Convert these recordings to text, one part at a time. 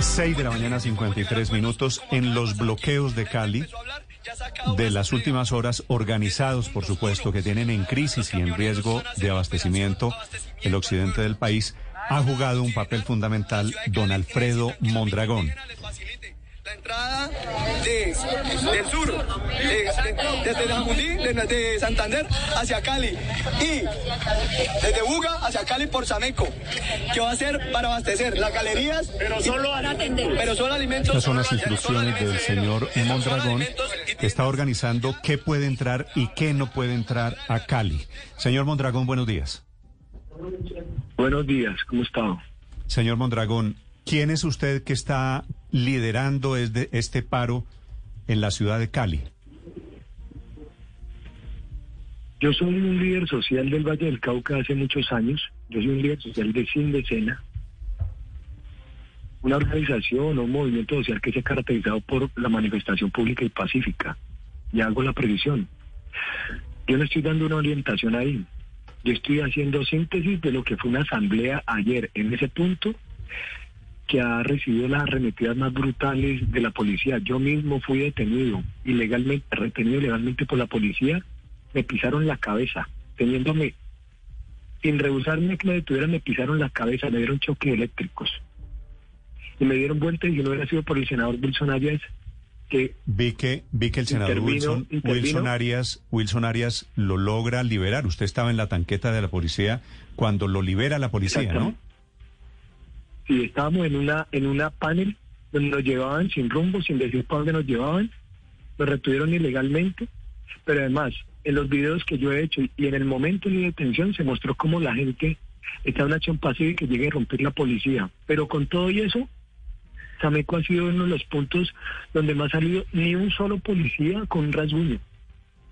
6 de la mañana, 53 minutos. En los bloqueos de Cali, de las últimas horas, organizados, por supuesto, que tienen en crisis y en riesgo de abastecimiento el occidente del país, ha jugado un papel fundamental don Alfredo Mondragón la entrada de, del sur, de, desde Jamundí, de, de, Santander hacia Cali y desde Buga hacia Cali por Sameco, que va a ser para abastecer las galerías. Pero solo atender. Pero solo alimentos. Estas son las instrucciones del señor Mondragón, que está organizando qué puede entrar y qué no puede entrar a Cali. Señor Mondragón, buenos días. Buenos días, ¿cómo está? Señor Mondragón, ¿quién es usted que está liderando este, este paro en la ciudad de Cali? Yo soy un líder social del Valle del Cauca hace muchos años. Yo soy un líder social de Sin Decena, una organización o un movimiento social que se ha caracterizado por la manifestación pública y pacífica. Y hago la previsión. Yo no estoy dando una orientación ahí. Yo estoy haciendo síntesis de lo que fue una asamblea ayer en ese punto que ha recibido las arremetidas más brutales de la policía. Yo mismo fui detenido ilegalmente, retenido ilegalmente por la policía. Me pisaron la cabeza, teniéndome, sin rehusarme que me detuvieran, me pisaron la cabeza, me dieron choques eléctricos. Y me dieron vuelta y yo no hubiera sido por el senador Wilson Arias que... Vi que, vi que el senador Wilson, Wilson, Arias, Wilson Arias lo logra liberar. Usted estaba en la tanqueta de la policía cuando lo libera la policía, ¿no? Y estábamos en una en una panel donde nos llevaban sin rumbo, sin decir para dónde nos llevaban, nos retuvieron ilegalmente, pero además en los videos que yo he hecho y en el momento de mi detención se mostró cómo la gente está en una acción pasiva y que llegue a romper la policía. Pero con todo y eso, Sameco ha sido uno de los puntos donde más ha salido ni un solo policía con un rasguño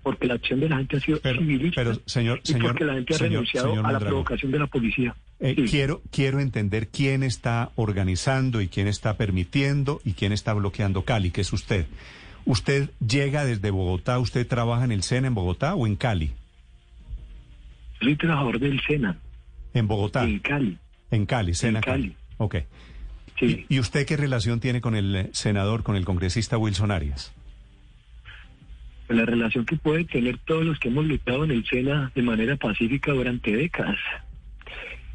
porque la acción de la gente ha sido pero, civilista pero, señor, y porque la gente ha renunciado a la provocación de la policía. Eh, sí. Quiero quiero entender quién está organizando y quién está permitiendo y quién está bloqueando Cali, que es usted. ¿Usted llega desde Bogotá? ¿Usted trabaja en el SENA en Bogotá o en Cali? Soy trabajador del SENA. ¿En Bogotá? En Cali. En Cali, SENA. En Cali. Ok. Sí. ¿Y, ¿Y usted qué relación tiene con el senador, con el congresista Wilson Arias? la relación que pueden tener todos los que hemos luchado en el SENA de manera pacífica durante décadas.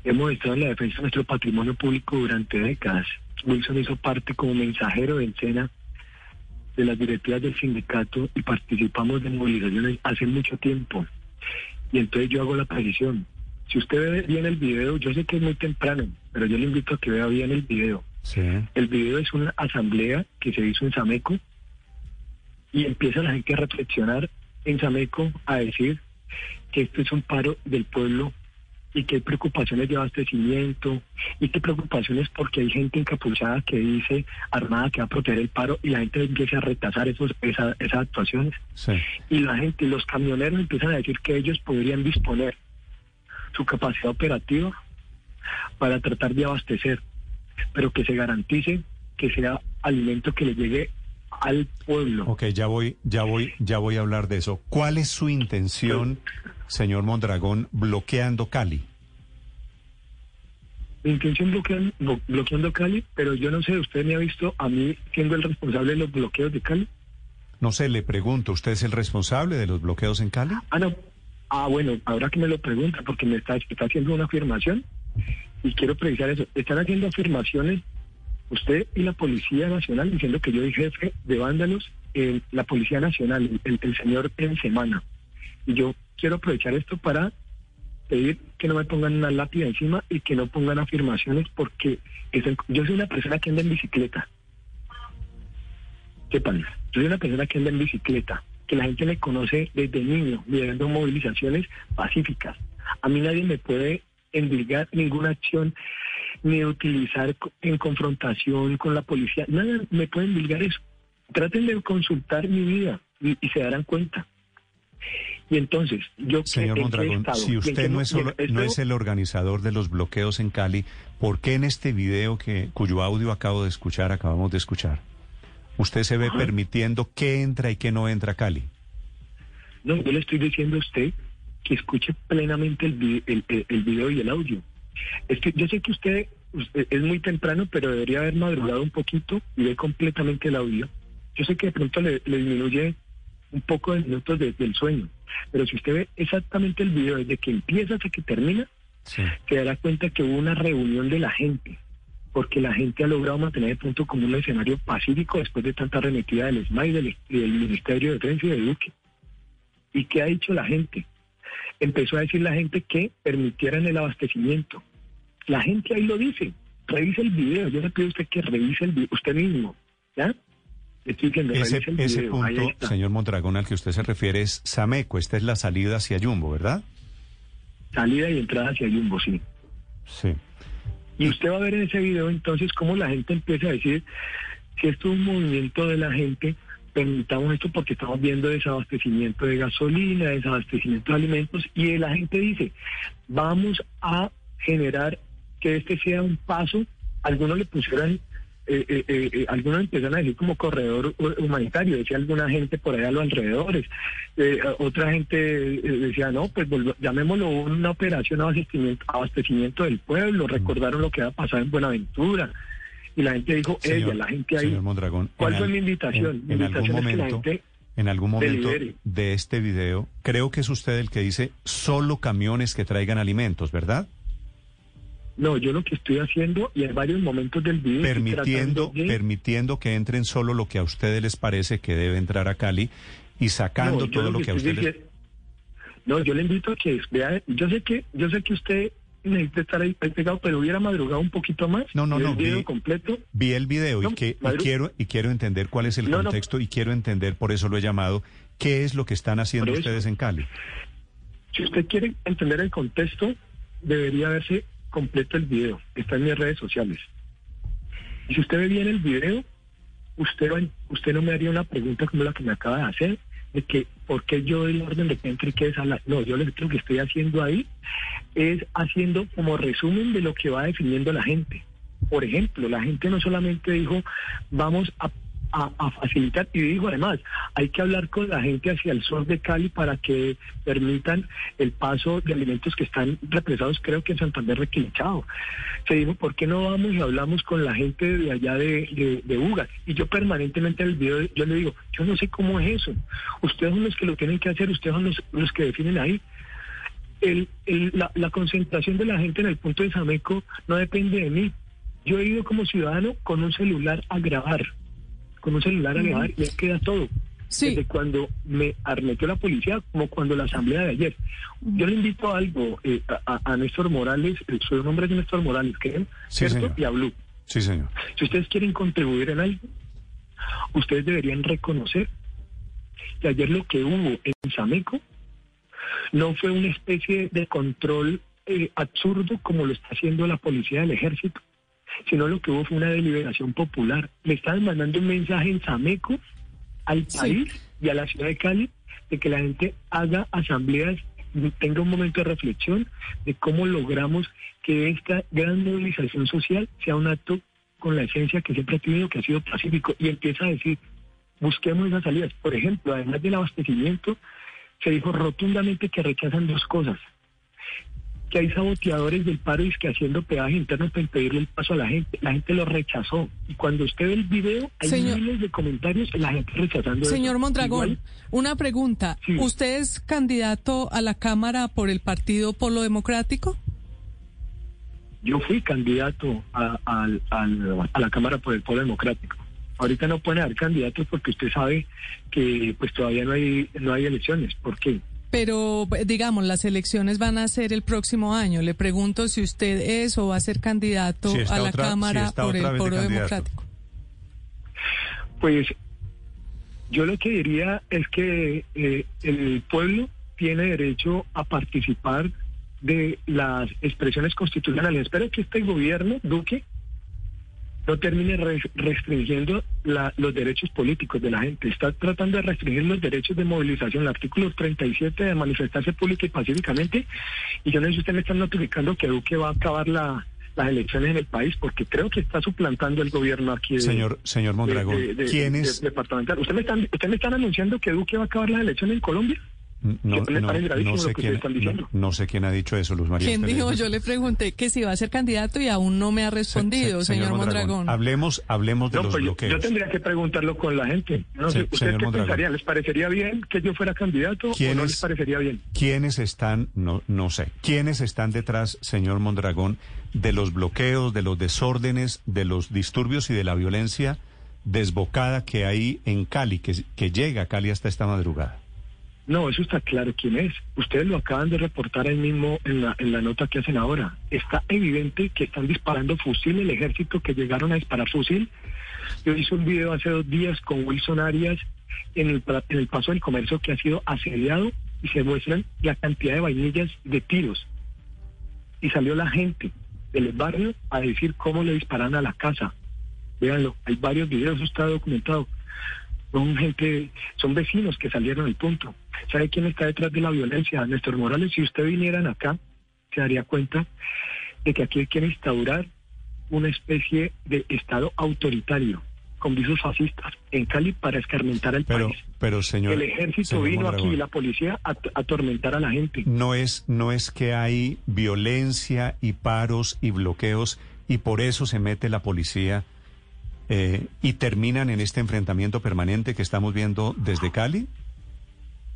Hemos estado en la defensa de nuestro patrimonio público durante décadas. Wilson hizo parte como mensajero del SENA de las directivas del sindicato y participamos de movilizaciones hace mucho tiempo. Y entonces yo hago la precisión. Si usted ve bien el video, yo sé que es muy temprano, pero yo le invito a que vea bien el video. Sí. El video es una asamblea que se hizo en Sameco y empieza la gente a reflexionar en Sameco, a decir que esto es un paro del pueblo y que hay preocupaciones de abastecimiento y que preocupaciones porque hay gente encapuchada que dice armada que va a proteger el paro y la gente empieza a retrasar esos, esa, esas actuaciones. Sí. Y la gente, los camioneros empiezan a decir que ellos podrían disponer su capacidad operativa para tratar de abastecer, pero que se garantice que sea alimento que le llegue al pueblo. Ok, ya voy, ya voy, ya voy a hablar de eso. ¿Cuál es su intención, señor Mondragón, bloqueando Cali? Mi intención bloqueando, bloqueando Cali, pero yo no sé, ¿usted me ha visto a mí siendo el responsable de los bloqueos de Cali? No sé, le pregunto, ¿usted es el responsable de los bloqueos en Cali? Ah, no. Ah, bueno, ahora que me lo pregunta, porque me está, está haciendo una afirmación y quiero precisar eso. Están haciendo afirmaciones usted y la Policía Nacional diciendo que yo soy jefe de vándalos en la Policía Nacional, el, el señor en semana. Y yo quiero aprovechar esto para pedir que no me pongan una lápida encima y que no pongan afirmaciones porque es el, yo soy una persona que anda en bicicleta. Sepan, yo soy una persona que anda en bicicleta, que la gente me conoce desde niño, liderando movilizaciones pacíficas. A mí nadie me puede endilgar ninguna acción ni utilizar en confrontación con la policía. Nada me pueden endilgar eso. Traten de consultar mi vida y, y se darán cuenta. Y entonces, yo Señor Mondragón, estado, si usted no es, solo, no es el organizador de los bloqueos en Cali, ¿por qué en este video que cuyo audio acabo de escuchar, acabamos de escuchar, usted se ve Ajá. permitiendo qué entra y qué no entra a Cali? No, yo le estoy diciendo a usted que escuche plenamente el, vi- el, el, el video y el audio. Es que yo sé que usted es muy temprano, pero debería haber madrugado un poquito y ver completamente el audio. Yo sé que de pronto le, disminuye un poco de minutos del sueño, pero si usted ve exactamente el video desde que empieza hasta que termina, se dará cuenta que hubo una reunión de la gente, porque la gente ha logrado mantener de pronto como un escenario pacífico después de tanta arremetida del SMAI y del, del Ministerio de Defensa y de Duque. ¿Y qué ha dicho la gente? Empezó a decir la gente que permitieran el abastecimiento. La gente ahí lo dice. Revise el video. Yo le pido a usted que revise el video usted mismo. ¿Ya? ese, ese punto, señor Mondragón, al que usted se refiere es Sameco. Esta es la salida hacia Yumbo, ¿verdad? Salida y entrada hacia Yumbo, sí. Sí. Y usted va a ver en ese video entonces cómo la gente empieza a decir que esto es un movimiento de la gente, permitamos esto porque estamos viendo desabastecimiento de gasolina, desabastecimiento de alimentos, y la gente dice, vamos a generar que este sea un paso, algunos le pusieron eh, eh, eh, algunos empiezan a decir como corredor humanitario, decía alguna gente por allá a los alrededores, otra gente decía, no, pues llamémoslo una operación abastecimiento, abastecimiento del pueblo, recordaron lo que había pasado en Buenaventura, y la gente dijo, ella, la gente ahí, ¿cuál fue mi invitación? En, algún momento, en algún momento de este video, creo que es usted el que dice, solo camiones que traigan alimentos, ¿verdad? No, yo lo que estoy haciendo, y en varios momentos del video... Permitiendo, permitiendo que entren solo lo que a ustedes les parece que debe entrar a Cali y sacando todo lo que, a ustedes... No, yo le invito a que vea, yo sé que, yo sé que usted necesita estar ahí pegado, pero hubiera madrugado un poquito más. No, no, no. El video completo. Vi el video y, que, quiero, y quiero entender cuál es el contexto y quiero entender, por eso lo he llamado, qué es lo que están haciendo ustedes en Cali. Si usted quiere entender el contexto, debería verse completo el video, está en mis redes sociales. Y si usted ve bien el video, usted, usted no me haría una pregunta como la que me acaba de hacer, de que por qué yo doy la orden de que entre que la... No, yo lo que estoy haciendo ahí es haciendo como resumen de lo que va definiendo la gente. Por ejemplo, la gente no solamente dijo, vamos a a, facilitar. Y digo además, hay que hablar con la gente hacia el sur de Cali para que permitan el paso de alimentos que están represados, creo que en Santander requinchado. Se dijo, ¿por qué no vamos y hablamos con la gente de allá de, de, Ugas? Y yo permanentemente en el video, yo le digo, yo no sé cómo es eso. Ustedes son los que lo tienen que hacer, ustedes son los, los que definen ahí. El, la, la concentración de la gente en el punto de Sameco no depende de mí. Yo he ido como ciudadano con un celular a grabar con un celular a grabar y queda todo. Desde cuando me armetió la policía, como cuando la asamblea de ayer. Yo le invito a algo eh, a, Néstor Morales, eh, su nombre es Néstor Morales, ¿creen? Sí, Señor. Y a Blue. Sí, señor. Si ustedes quieren contribuir en algo, ustedes deberían reconocer que ayer lo que hubo en Sameco no fue una especie de control eh, absurdo como lo está haciendo la policía del ejército, sino lo que hubo fue una deliberación popular. Le están mandando un mensaje en Sameco al país y a la ciudad de Cali de que la gente haga asambleas, tenga un momento de reflexión de cómo logramos que esta gran movilización social sea un acto con la esencia que siempre ha tenido, que ha sido pacífico, y empieza a decir, busquemos esas salidas. Por ejemplo, además del abastecimiento, se dijo rotundamente que rechazan dos cosas, que hay saboteadores del paro y que haciendo peaje interno para impedirle el paso a la gente. La gente lo rechazó. Y cuando usted ve el video, hay miles de comentarios la gente rechazando. Señor Mondragón, una pregunta. ¿Usted es candidato a la Cámara por el Partido Polo Democrático? Yo fui candidato a, a la Cámara por el Polo Democrático. Ahorita no pueden haber candidatos porque usted sabe que pues todavía no hay no hay elecciones. ¿Por qué? Pero, digamos, las elecciones van a ser el próximo año. Le pregunto si usted es o va a ser candidato a la Cámara por el Foro Democrático. Pues yo lo que diría es que eh, el pueblo tiene derecho a participar de las expresiones constitucionales. Espero que este gobierno, Duque, no termine restringiendo los derechos políticos de la gente. Está tratando de restringir los derechos de movilización, el artículo 37 de manifestarse pública y pacíficamente. Y yo no sé si usted me está notificando que Duque va a acabar la, las elecciones en el país, porque creo que está suplantando el gobierno aquí. señor, señor Mondragón, ¿quién es? Departamental. ¿Usted me, están, ¿Usted me están anunciando que Duque va a acabar las elecciones en Colombia? No, sé quién, no, sé quién ha dicho eso, Luz María. ¿Quién dijo? Yo le pregunté que si va a ser candidato y aún no me ha respondido, señor, Mondragón. Hablemos, hablemos de los pues bloqueos. Yo, tendría que preguntarlo con la gente. No sé, ¿Usted qué pensaría? ¿Les parecería bien que yo fuera candidato o no les parecería bien? ¿Quiénes están, no, no sé, quiénes están detrás, señor Mondragón, de los bloqueos, de los desórdenes, de los disturbios y de la violencia desbocada que hay en Cali, que, que llega a Cali hasta esta madrugada? No, eso está claro quién es. Ustedes lo acaban de reportar ahí mismo en la, nota que hacen ahora. Está evidente que están disparando fusil, el ejército que llegaron a disparar fusil. Yo hice un video hace dos días con Wilson Arias en el, en el paso del comercio que ha sido asediado y se muestran la cantidad de vainillas de tiros. Y salió la gente del barrio a decir cómo le disparan a la casa. Véanlo, hay varios videos, eso está documentado son gente, son vecinos que salieron al punto. ¿Sabe quién está detrás de la violencia? Néstor Morales, si usted vinieran acá, se daría cuenta de que aquí quiere instaurar una especie de Estado autoritario con visos fascistas en Cali para escarmentar al pero, país. Pero, señor. El ejército vino aquí y la policía a, atormentar a la gente. No es, no es que hay violencia y paros y bloqueos y por eso se mete la policía eh, y terminan en este enfrentamiento permanente que estamos viendo desde Cali?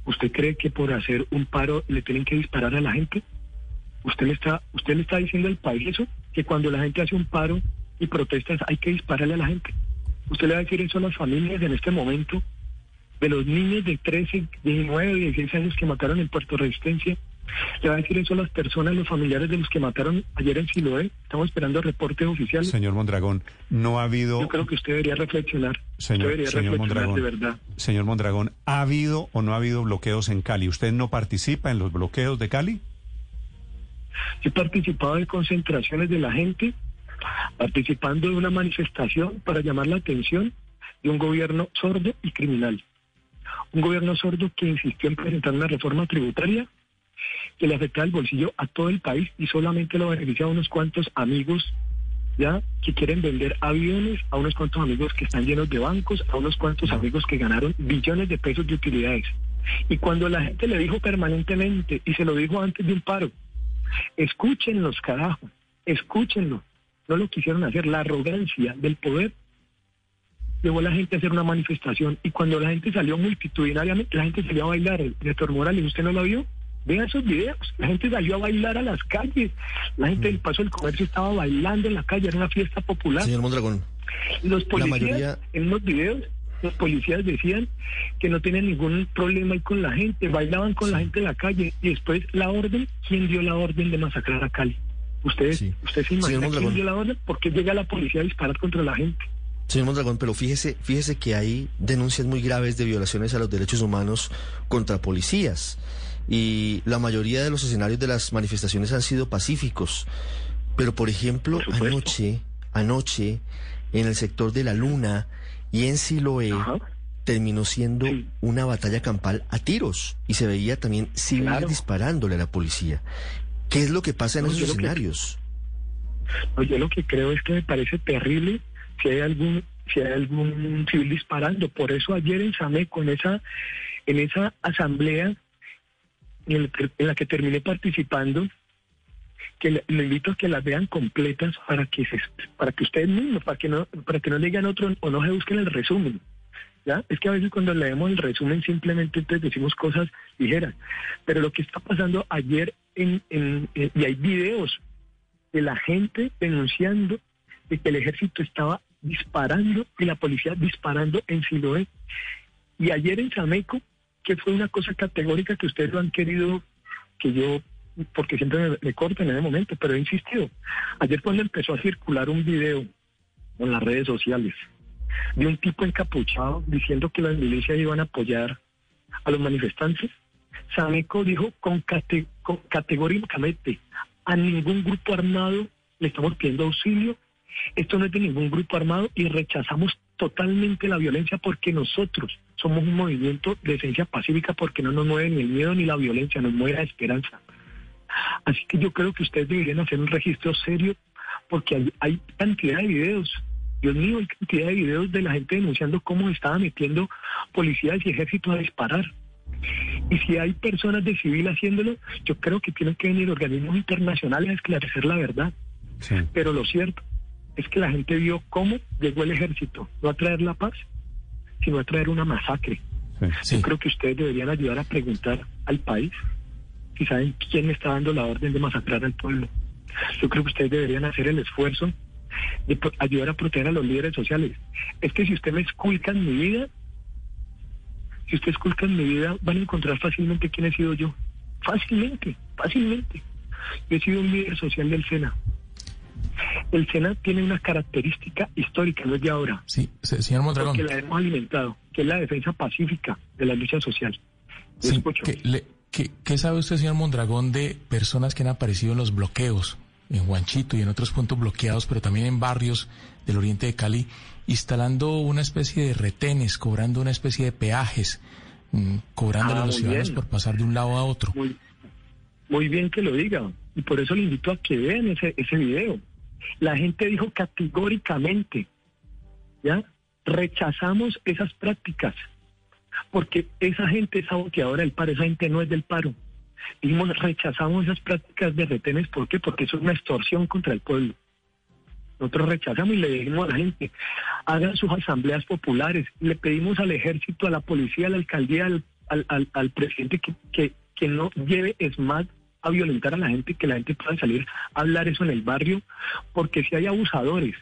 ¿Usted cree que por hacer un paro le tienen que disparar a la gente? ¿Usted le está, usted le está diciendo al país eso? Que cuando la gente hace un paro y protestas hay que dispararle a la gente. ¿Usted le va a decir eso a las familias en este momento? De los niños de 13, 19, 16 años que mataron en Puerto Resistencia, le va a decir eso a las personas, los familiares de los que mataron ayer en Siloé. Estamos esperando reportes oficiales. Señor Mondragón, no ha habido... Yo creo que usted debería reflexionar. Señor, debería señor reflexionar Mondragón, de verdad. Señor Mondragón, ¿ha habido o no ha habido bloqueos en Cali? ¿Usted no participa en los bloqueos de Cali? He participado en concentraciones de la gente, participando de una manifestación para llamar la atención de un gobierno sordo y criminal. Un gobierno sordo que insistió en presentar una reforma tributaria que le afecta el bolsillo a todo el país y solamente lo beneficia a unos cuantos amigos ya que quieren vender aviones, a unos cuantos amigos que están llenos de bancos, a unos cuantos amigos que ganaron billones de pesos de utilidades. Y cuando la gente le dijo permanentemente, y se lo dijo antes de un paro, escúchenlos, carajo, escúchenlo. No lo quisieron hacer, la arrogancia del poder llevó a la gente a hacer una manifestación y cuando la gente salió multitudinariamente, la gente salió a bailar. Néstor Morales, ¿usted no lo vio? Vean esos videos. La gente salió a bailar a las calles. La gente del Paso del Comercio estaba bailando en la calle. Era una fiesta popular. Señor Mondragón. Los policías, en los videos, los policías decían que no tenían ningún problema ahí con la gente. Bailaban con la gente en la calle. Y después la orden, ¿quién dio la orden de masacrar a Cali? ¿Ustedes, ¿usted se imagina quién dio la orden? ¿Por qué llega la policía a disparar contra la gente? Señor Mondragón, pero fíjese, fíjese que hay denuncias muy graves de violaciones a los derechos humanos contra policías y la mayoría de los escenarios de las manifestaciones han sido pacíficos. Pero, por ejemplo, anoche, anoche, en el sector de la Luna y en Siloé, terminó siendo una batalla campal a tiros y se veía también civiles disparándole a la policía. ¿Qué es lo que pasa en esos escenarios? yo lo que creo es que me parece terrible si hay algún si hay algún civil disparando. Por eso ayer en Sameco, en esa, en esa asamblea en la que terminé participando, que le, invito a que las vean completas para que se, para que ustedes mismos, para que no, para que no lean otro o no se busquen el resumen. ¿Ya? Es que a veces cuando leemos el resumen simplemente entonces decimos cosas ligeras. Pero lo que está pasando ayer en, en, y hay videos de la gente denunciando de que el ejército estaba disparando y la policía disparando en Siloé. Y ayer en Sameco que fue una cosa categórica que ustedes lo han querido que yo, porque siempre me, corten en ese momento, pero he insistido. Ayer cuando empezó a circular un video en las redes sociales de un tipo encapuchado diciendo que las milicias iban a apoyar a los manifestantes, Sameco dijo con, con categóricamente a ningún grupo armado le estamos pidiendo auxilio, esto no es de ningún grupo armado y rechazamos totalmente la violencia porque nosotros somos un movimiento de esencia pacífica porque no nos mueve ni el miedo ni la violencia, nos mueve la esperanza. Así que yo creo que ustedes deberían hacer un registro serio porque hay, cantidad de videos. Dios mío, hay cantidad de videos de la gente denunciando cómo estaban metiendo policías y ejércitos a disparar. Y si hay personas de civil haciéndolo, yo creo que tienen que venir organismos internacionales a esclarecer la verdad. Pero lo cierto es que la gente vio cómo llegó el ejército, no a traer la paz, sino a traer una masacre. Yo creo que ustedes deberían ayudar a preguntar al país si saben quién está dando la orden de masacrar al pueblo. Yo creo que ustedes deberían hacer el esfuerzo de ayudar a proteger a los líderes sociales. Es que si usted me esculca en mi vida, si usted esculca en mi vida, van a encontrar fácilmente quién he sido yo. Fácilmente, fácilmente. Yo he sido un líder social del SENA. El SENA tiene una característica histórica, no es de ahora. Sí, señor Mondragón. Que la hemos alimentado, que es la defensa pacífica de la lucha social. Sí, ¿qué, sabe usted, señor Mondragón, de personas que han aparecido en los bloqueos, en Huanchito y en otros puntos bloqueados, pero también en barrios del oriente de Cali, instalando una especie de retenes, cobrando una especie de peajes, mm, cobrando a ah, los ciudadanos por pasar de un lado a otro? Muy, muy bien que lo diga, y por eso le invito a que vean ese, ese video. La gente dijo categóricamente, ¿ya? Rechazamos esas prácticas, porque esa gente es saboteadora del paro, esa gente no es del paro. Dijimos, rechazamos esas prácticas de retenes, ¿por qué? Porque eso es una extorsión contra el pueblo. Nosotros rechazamos y le dijimos a la gente, hagan sus asambleas populares. Le pedimos al ejército, a la policía, a la alcaldía, al, al, presidente que, que, que no lleve ESMAD a violentar a la gente, que la gente pueda salir a hablar eso en el barrio, porque si hay abusadores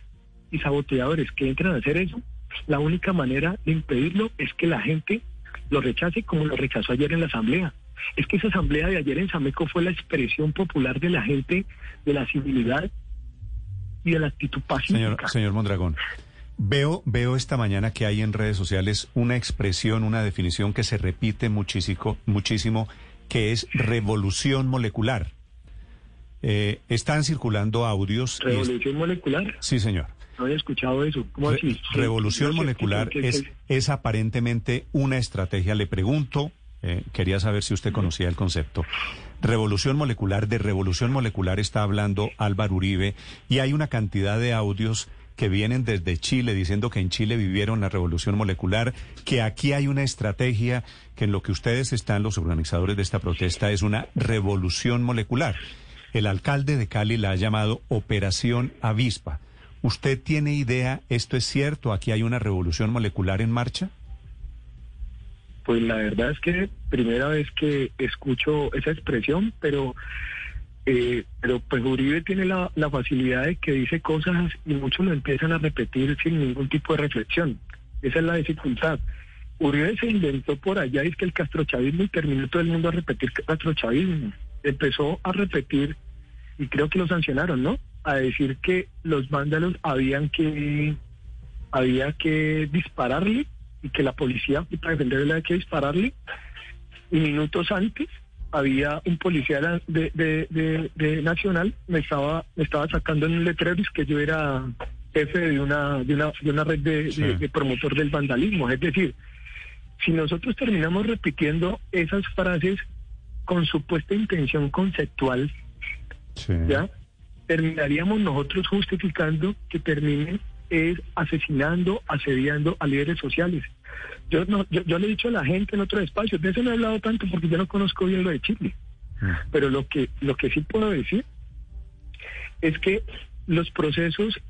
y saboteadores que entran a hacer eso, la única manera de impedirlo es que la gente lo rechace como lo rechazó ayer en la asamblea. Es que esa asamblea de ayer en Sameco fue la expresión popular de la gente, de la civilidad y de la actitud pacífica. Señor, señor Mondragón. Veo, veo esta mañana que hay en redes sociales una expresión, una definición que se repite muchísimo, muchísimo que es revolución molecular. Eh, están circulando audios. ¿Revolución molecular? Sí, señor. No había escuchado eso. ¿Cómo así? Revolución molecular es, es aparentemente una estrategia. Le pregunto, eh, quería saber si usted conocía el concepto. Revolución molecular, de revolución molecular está hablando Álvaro Uribe y hay una cantidad de audios que vienen desde Chile diciendo que en Chile vivieron la revolución molecular, que aquí hay una estrategia, que en lo que ustedes están, los organizadores de esta protesta, es una revolución molecular. El alcalde de Cali la ha llamado Operación Avispa. ¿Usted tiene idea, esto es cierto, aquí hay una revolución molecular en marcha? Pues la verdad es que primera vez que escucho esa expresión, pero eh, pero pues Uribe tiene la, facilidad de que dice cosas y muchos lo empiezan a repetir sin ningún tipo de reflexión. Esa es la dificultad. Uribe se inventó por allá, es que el castrochavismo y terminó todo el mundo a repetir castrochavismo. Empezó a repetir, y creo que lo sancionaron, ¿no? A decir que los vándalos habían que, había que dispararle y que la policía, para defenderle, había que dispararle. Y minutos antes había un policía de, de, Nacional, me estaba, me estaba sacando en un letrero que yo era jefe de una, de una, de una red de, promotor del vandalismo. Es decir, si nosotros terminamos repitiendo esas frases con supuesta intención conceptual, ¿ya? terminaríamos nosotros justificando que terminen es asesinando, asediando a líderes sociales. Yo, no, yo, le he dicho a la gente en otros espacios, de eso no he hablado tanto porque yo no conozco bien lo de Chile. Mm. Pero lo que, lo que sí puedo decir es que los procesos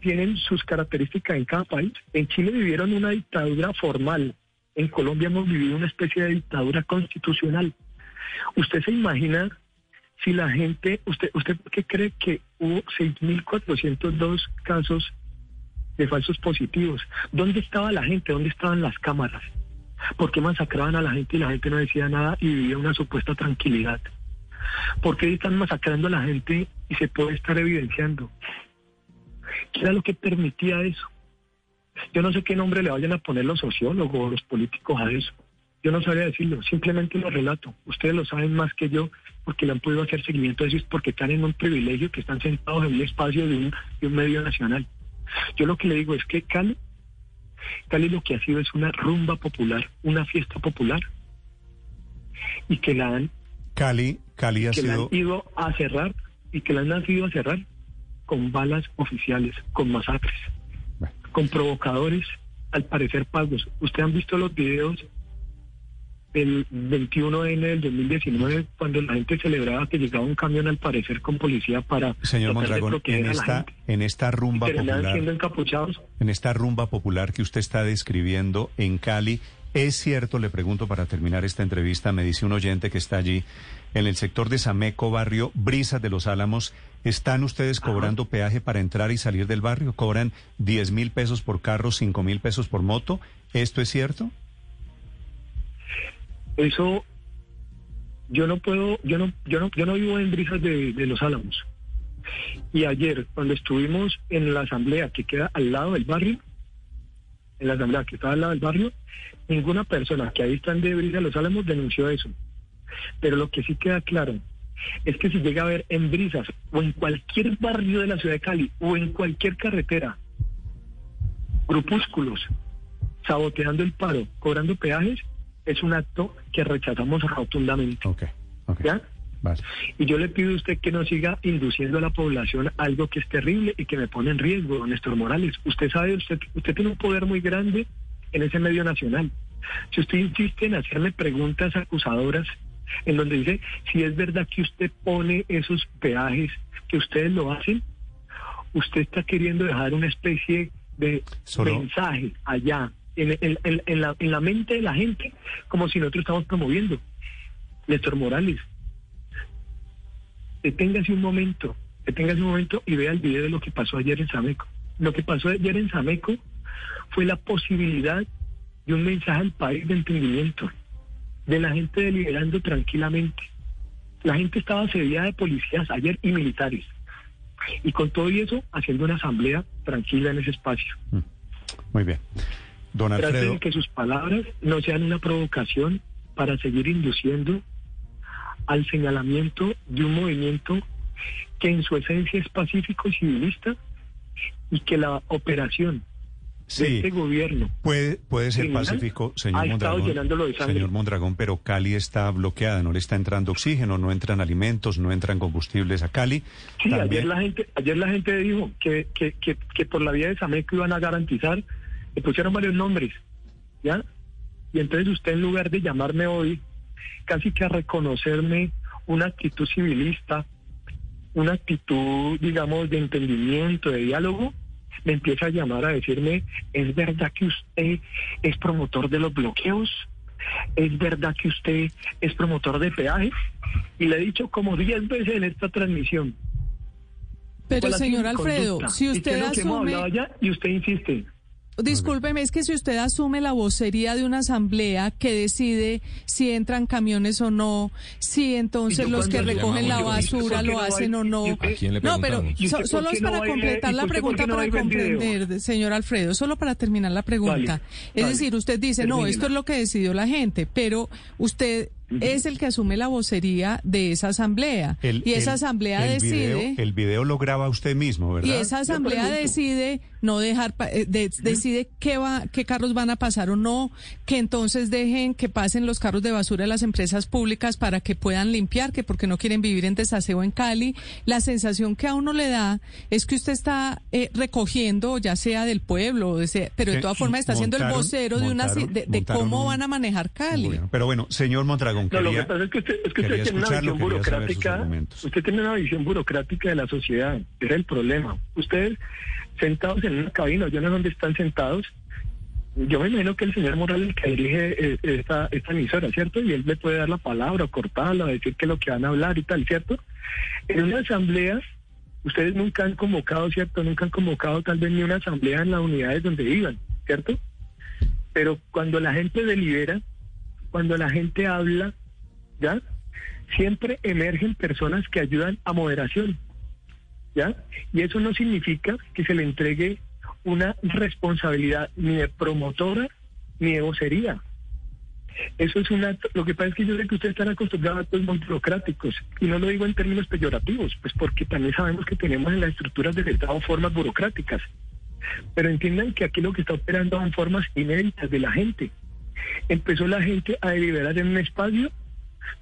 tienen sus características en cada país. En Chile vivieron una dictadura formal. En Colombia hemos vivido una especie de dictadura constitucional. ¿Usted se imagina si la gente, usted, usted qué cree que hubo 6.402 casos de falsos positivos. ¿Dónde estaba la gente? ¿Dónde estaban las cámaras? ¿Por qué masacraban a la gente y la gente no decía nada y vivía una supuesta tranquilidad? ¿Por qué están masacrando a la gente y se puede estar evidenciando? ¿Qué era lo que permitía eso? Yo no sé qué nombre le vayan a poner los sociólogos o los políticos a eso. Yo no sabría decirlo, simplemente lo relato. Ustedes lo saben más que yo porque le han podido hacer seguimiento a eso, es porque están en un privilegio que están sentados en un espacio de un, de un medio nacional. Yo lo que le digo es que Cali, Cali lo que ha sido es una rumba popular, una fiesta popular, y que la han, Cali, Cali ha que sido... la han ido a cerrar y que la han ido a cerrar con balas oficiales, con masacres, con provocadores, al parecer pagos. Ustedes han visto los videos el 21N del 2019, cuando la gente celebraba que llegaba un camión al parecer con policía para... Señor Mondragón, en esta, en esta rumba popular... encapuchados. En esta rumba popular que usted está describiendo en Cali, ¿es cierto, le pregunto para terminar esta entrevista, me dice un oyente que está allí, en el sector de Sameco, barrio Brisas de los Álamos, ¿están ustedes cobrando peaje para entrar y salir del barrio? ¿Cobran 10 mil pesos por carro, 5 mil pesos por moto? ¿Esto es cierto? Eso, yo no puedo, yo no, yo no, yo no vivo en Brisas de, los Álamos. Y ayer, cuando estuvimos en la asamblea que queda al lado del barrio, en la asamblea que está al lado del barrio, ninguna persona que ahí están de Brisas de los Álamos denunció eso. Pero lo que sí queda claro es que si llega a haber en Brisas o en cualquier barrio de la ciudad de Cali o en cualquier carretera grupúsculos saboteando el paro, cobrando peajes, es un acto que rechazamos rotundamente. ¿Ya? Y yo le pido a usted que no siga induciendo a la población algo que es terrible y que me pone en riesgo, don Néstor Morales. Usted sabe, usted, usted tiene un poder muy grande en ese medio nacional. Si usted insiste en hacerme preguntas acusadoras, en donde dice si es verdad que usted pone esos peajes, que ustedes lo hacen, usted está queriendo dejar una especie de mensaje allá en, la, en la mente de la gente, como si nosotros estamos promoviendo. Néstor Morales, deténgase un momento, deténgase un momento y vea el video de lo que pasó ayer en Sameco. Lo que pasó ayer en Sameco fue la posibilidad de un mensaje al país de entendimiento de la gente deliberando tranquilamente. La gente estaba asediada de policías ayer y militares. Y con todo eso, haciendo una asamblea tranquila en ese espacio. Mm. Muy bien. Don Alfredo. que sus palabras no sean una provocación para seguir induciendo al señalamiento de un movimiento que en su esencia es pacífico y civilista y que la operación sí, este gobierno. Puede, puede ser pacífico, señor Mondragón. Señor Mondragón, pero Cali está bloqueada, no le está entrando oxígeno, no entran alimentos, no entran combustibles a Cali. Sí, ayer la gente, ayer la gente dijo que, que, que, que por la vía de Sameco iban a garantizar, le pusieron varios nombres, ¿ya? Y entonces usted en lugar de llamarme hoy, casi que a reconocerme una actitud civilista, una actitud, digamos, de entendimiento, de diálogo, me empieza a llamar a decirme, ¿es verdad que usted es promotor de los bloqueos? ¿Es verdad que usted es promotor de peajes? Y le he dicho como 10 veces en esta transmisión. Pero señor Alfredo, si usted asume... y usted insiste. Discúlpeme, es que si usted asume la vocería de una asamblea que decide si entran camiones o no, si entonces los que recogen la basura lo hacen o no. no, pero solo es para completar la pregunta para comprender, señor Alfredo, solo para terminar la pregunta. es decir, usted dice, no, esto es lo que decidió la gente, pero usted es el que asume la vocería de esa asamblea. y esa asamblea decide... el video lo graba usted mismo, ¿verdad? Y esa asamblea decide no dejar, eh, decide qué, va, qué carros van a pasar o no, que entonces dejen que pasen los carros de basura de las empresas públicas para que puedan limpiar, que porque no quieren vivir en desaseo en Cali. La sensación que a uno le da es que usted está eh, recogiendo, ya sea del pueblo, pero de todas formas está siendo el vocero de, una, de, cómo van a manejar Cali. pero bueno, señor Mondragón, no, lo que pasa es que usted, es que usted tiene una visión burocrática, usted tiene una visión burocrática de la sociedad, era el problema. Ustedes sentados en una cabina, yo no sé dónde están sentados, yo me imagino que el señor Morales que dirige eh, esta, esta emisora, ¿cierto? Y él le puede dar la palabra cortarla, decir que es lo que van a hablar y tal, ¿cierto? En una asamblea, ustedes nunca han convocado, ¿cierto? Nunca han convocado tal vez ni una asamblea en las unidades donde vivan, ¿cierto? Pero cuando la gente delibera, cuando la gente habla, ¿ya? Siempre emergen personas que ayudan a moderación. ¿ya? Y eso no significa que se le entregue una responsabilidad ni de promotora ni de vocería. Eso es una... Lo que pasa es que yo sé que ustedes están acostumbrados a actos burocráticos, y no lo digo en términos peyorativos, pues porque también sabemos que tenemos en las estructuras del Estado formas burocráticas. Pero entiendan que aquí lo que está operando son formas inéditas de la gente. Empezó la gente a deliberar en un espacio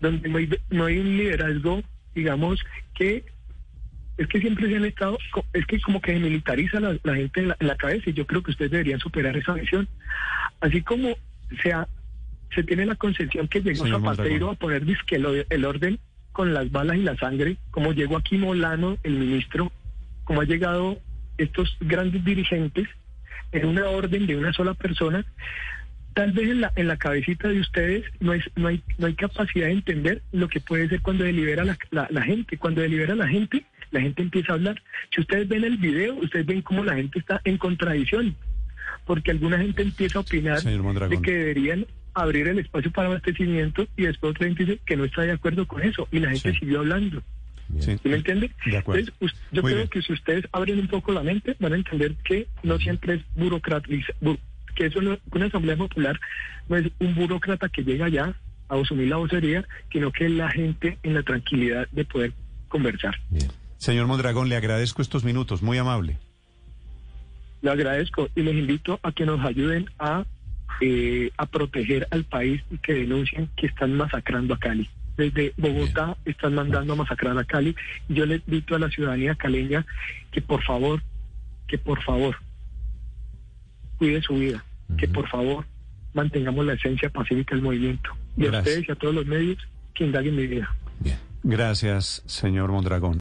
donde no hay, no hay un liderazgo, digamos, que es que siempre se han estado, es que como que militariza la, la gente en la, cabeza y yo creo que ustedes deberían superar esa visión. Así como se ha se tiene la concepción que llegó Zapatero a poner disque el orden con las balas y la sangre, como llegó aquí Molano, el ministro, como ha llegado estos grandes dirigentes en una orden de una sola persona, tal vez en la, en la cabecita de ustedes no, es, no, hay, no hay capacidad de entender lo que puede ser cuando delibera la, la, gente. Cuando delibera la gente, la gente empieza a hablar. Si ustedes ven el video, ustedes ven cómo la gente está en contradicción, porque alguna gente empieza a opinar de que deberían abrir el espacio para abastecimiento y después otra gente dice que no está de acuerdo con eso y la gente siguió hablando. ¿Me entiende? Entonces, yo creo que si ustedes abren un poco la mente, van a entender que no siempre es burocratizar, que eso no, una asamblea popular no es un burócrata que llega ya a asumir la vocería, sino que es la gente en la tranquilidad de poder conversar. Señor Mondragón, le agradezco estos minutos, muy amable. Le agradezco y les invito a que nos ayuden a, eh, a proteger al país y que denuncien que están masacrando a Cali desde Bogotá están mandando a masacrar a Cali. Yo le invito a la ciudadanía caleña que por favor, que por favor cuide su vida, que por favor mantengamos la esencia pacífica del movimiento. Y a ustedes y a todos los medios que indaguen mi vida. Gracias, señor Mondragón.